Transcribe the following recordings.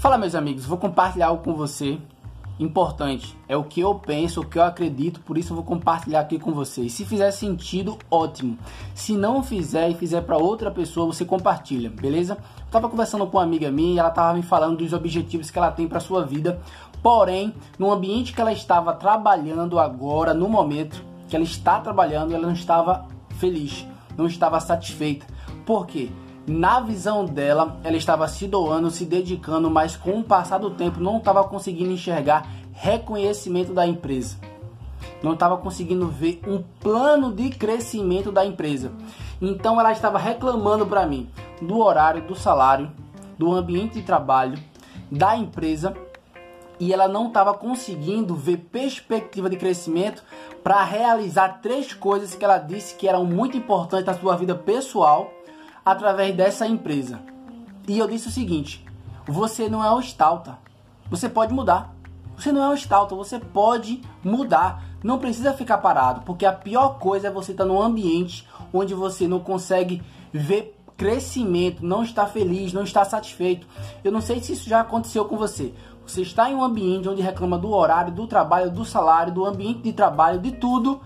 Fala meus amigos, vou compartilhar algo com você importante. É o que eu penso, o que eu acredito, por isso eu vou compartilhar aqui com vocês. Se fizer sentido, ótimo. Se não fizer e fizer para outra pessoa, você compartilha, beleza? Eu tava conversando com uma amiga minha e ela tava me falando dos objetivos que ela tem para sua vida. Porém, no ambiente que ela estava trabalhando agora, no momento que ela está trabalhando, ela não estava feliz, não estava satisfeita. Por quê? Na visão dela, ela estava se doando, se dedicando, mas com o passar do tempo não estava conseguindo enxergar reconhecimento da empresa. Não estava conseguindo ver um plano de crescimento da empresa. Então ela estava reclamando para mim do horário, do salário, do ambiente de trabalho, da empresa e ela não estava conseguindo ver perspectiva de crescimento para realizar três coisas que ela disse que eram muito importantes na sua vida pessoal através dessa empresa. E eu disse o seguinte: você não é o Stalta. Você pode mudar. Você não é o Stalta, você pode mudar. Não precisa ficar parado, porque a pior coisa é você estar num ambiente onde você não consegue ver crescimento, não está feliz, não está satisfeito. Eu não sei se isso já aconteceu com você. Você está em um ambiente onde reclama do horário, do trabalho, do salário, do ambiente de trabalho, de tudo,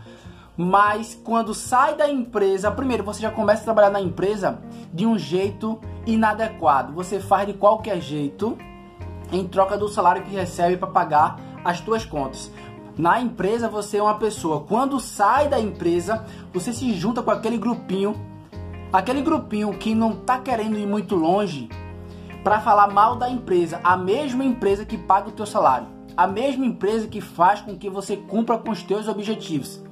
mas quando sai da empresa, primeiro você já começa a trabalhar na empresa de um jeito inadequado. Você faz de qualquer jeito em troca do salário que recebe para pagar as suas contas. Na empresa você é uma pessoa. Quando sai da empresa, você se junta com aquele grupinho, aquele grupinho que não está querendo ir muito longe para falar mal da empresa, a mesma empresa que paga o teu salário, a mesma empresa que faz com que você cumpra com os teus objetivos.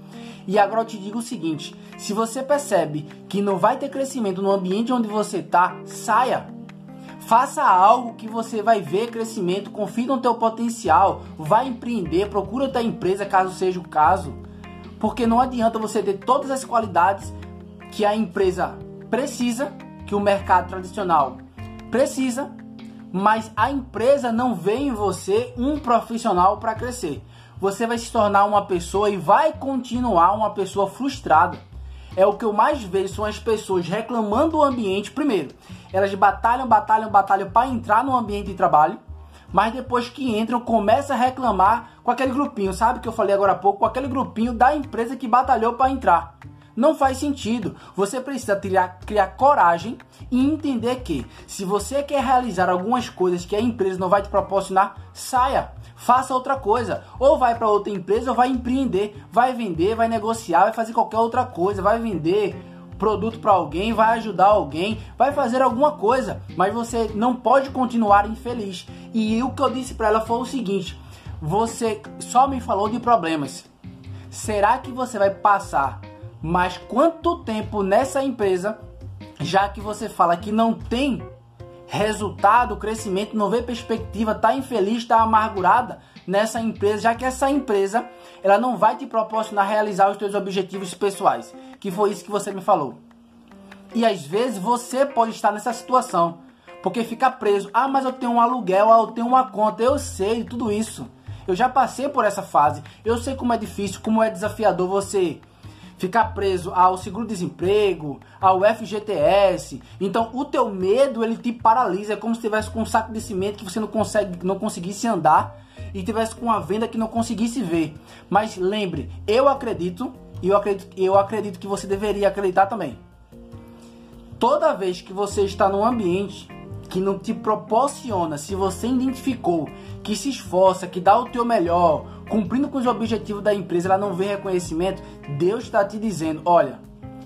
E agora eu te digo o seguinte: se você percebe que não vai ter crescimento no ambiente onde você está, saia. Faça algo que você vai ver crescimento, confie no teu potencial, vai empreender, procura outra empresa caso seja o caso. Porque não adianta você ter todas as qualidades que a empresa precisa, que o mercado tradicional precisa, mas a empresa não vê em você um profissional para crescer você vai se tornar uma pessoa e vai continuar uma pessoa frustrada. É o que eu mais vejo são as pessoas reclamando do ambiente. Primeiro, elas batalham, batalham, batalham para entrar no ambiente de trabalho, mas depois que entram, começa a reclamar com aquele grupinho, sabe que eu falei agora há pouco, com aquele grupinho da empresa que batalhou para entrar. Não faz sentido. Você precisa criar, criar coragem e entender que se você quer realizar algumas coisas que a empresa não vai te proporcionar, saia. Faça outra coisa. Ou vai para outra empresa ou vai empreender. Vai vender, vai negociar, vai fazer qualquer outra coisa. Vai vender produto para alguém, vai ajudar alguém, vai fazer alguma coisa, mas você não pode continuar infeliz. E o que eu disse para ela foi o seguinte: você só me falou de problemas. Será que você vai passar mas quanto tempo nessa empresa, já que você fala que não tem resultado, crescimento, não vê perspectiva, tá infeliz, tá amargurada nessa empresa, já que essa empresa ela não vai te proporcionar realizar os teus objetivos pessoais, que foi isso que você me falou. E às vezes você pode estar nessa situação, porque fica preso. Ah, mas eu tenho um aluguel, ah, eu tenho uma conta, eu sei tudo isso. Eu já passei por essa fase. Eu sei como é difícil, como é desafiador você ficar preso ao seguro-desemprego, ao FGTS. Então, o teu medo, ele te paralisa, é como se tivesse com um saco de cimento que você não consegue, não conseguisse andar e tivesse com uma venda que não conseguisse ver. Mas lembre, eu acredito e eu acredito, eu acredito que você deveria acreditar também. Toda vez que você está num ambiente que não te proporciona, se você identificou que se esforça, que dá o teu melhor, cumprindo com os objetivos da empresa, ela não vê reconhecimento, Deus está te dizendo, olha,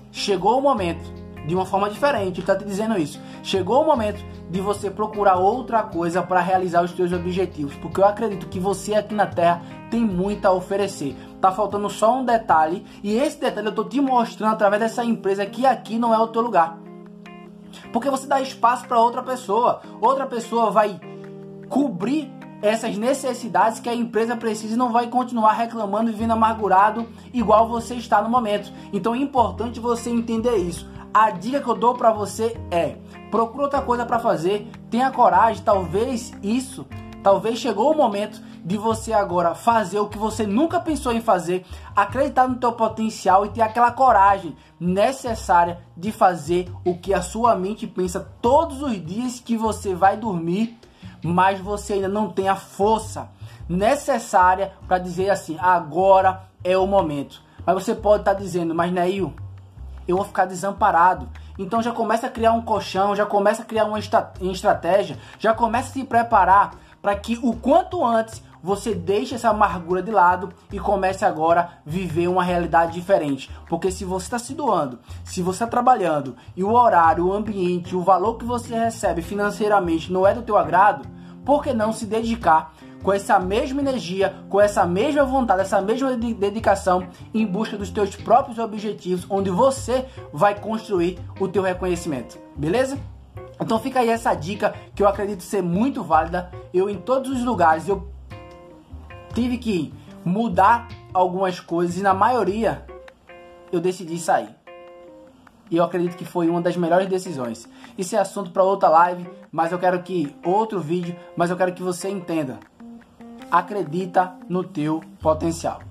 chegou o momento, de uma forma diferente, está te dizendo isso. Chegou o momento de você procurar outra coisa para realizar os teus objetivos, porque eu acredito que você aqui na Terra tem muito a oferecer. Tá faltando só um detalhe e esse detalhe eu tô te mostrando através dessa empresa que aqui não é o teu lugar. Porque você dá espaço para outra pessoa. Outra pessoa vai cobrir essas necessidades que a empresa precisa e não vai continuar reclamando e vindo amargurado igual você está no momento. Então é importante você entender isso. A dica que eu dou para você é: procure outra coisa para fazer, tenha coragem, talvez isso, talvez chegou o momento de você agora fazer o que você nunca pensou em fazer, acreditar no teu potencial e ter aquela coragem necessária de fazer o que a sua mente pensa todos os dias que você vai dormir mas você ainda não tem a força necessária para dizer assim: agora é o momento. Mas você pode estar tá dizendo, mas Neil, eu vou ficar desamparado. Então já começa a criar um colchão, já começa a criar uma estratégia, já começa a se preparar para que o quanto antes você deixe essa amargura de lado e comece agora a viver uma realidade diferente. Porque se você está se doando, se você está trabalhando e o horário, o ambiente, o valor que você recebe financeiramente não é do teu agrado, por que não se dedicar com essa mesma energia, com essa mesma vontade, essa mesma dedicação em busca dos teus próprios objetivos, onde você vai construir o teu reconhecimento, beleza? Então fica aí essa dica que eu acredito ser muito válida. Eu em todos os lugares eu tive que mudar algumas coisas e na maioria eu decidi sair. E eu acredito que foi uma das melhores decisões. Isso é assunto para outra live, mas eu quero que outro vídeo, mas eu quero que você entenda. Acredita no teu potencial.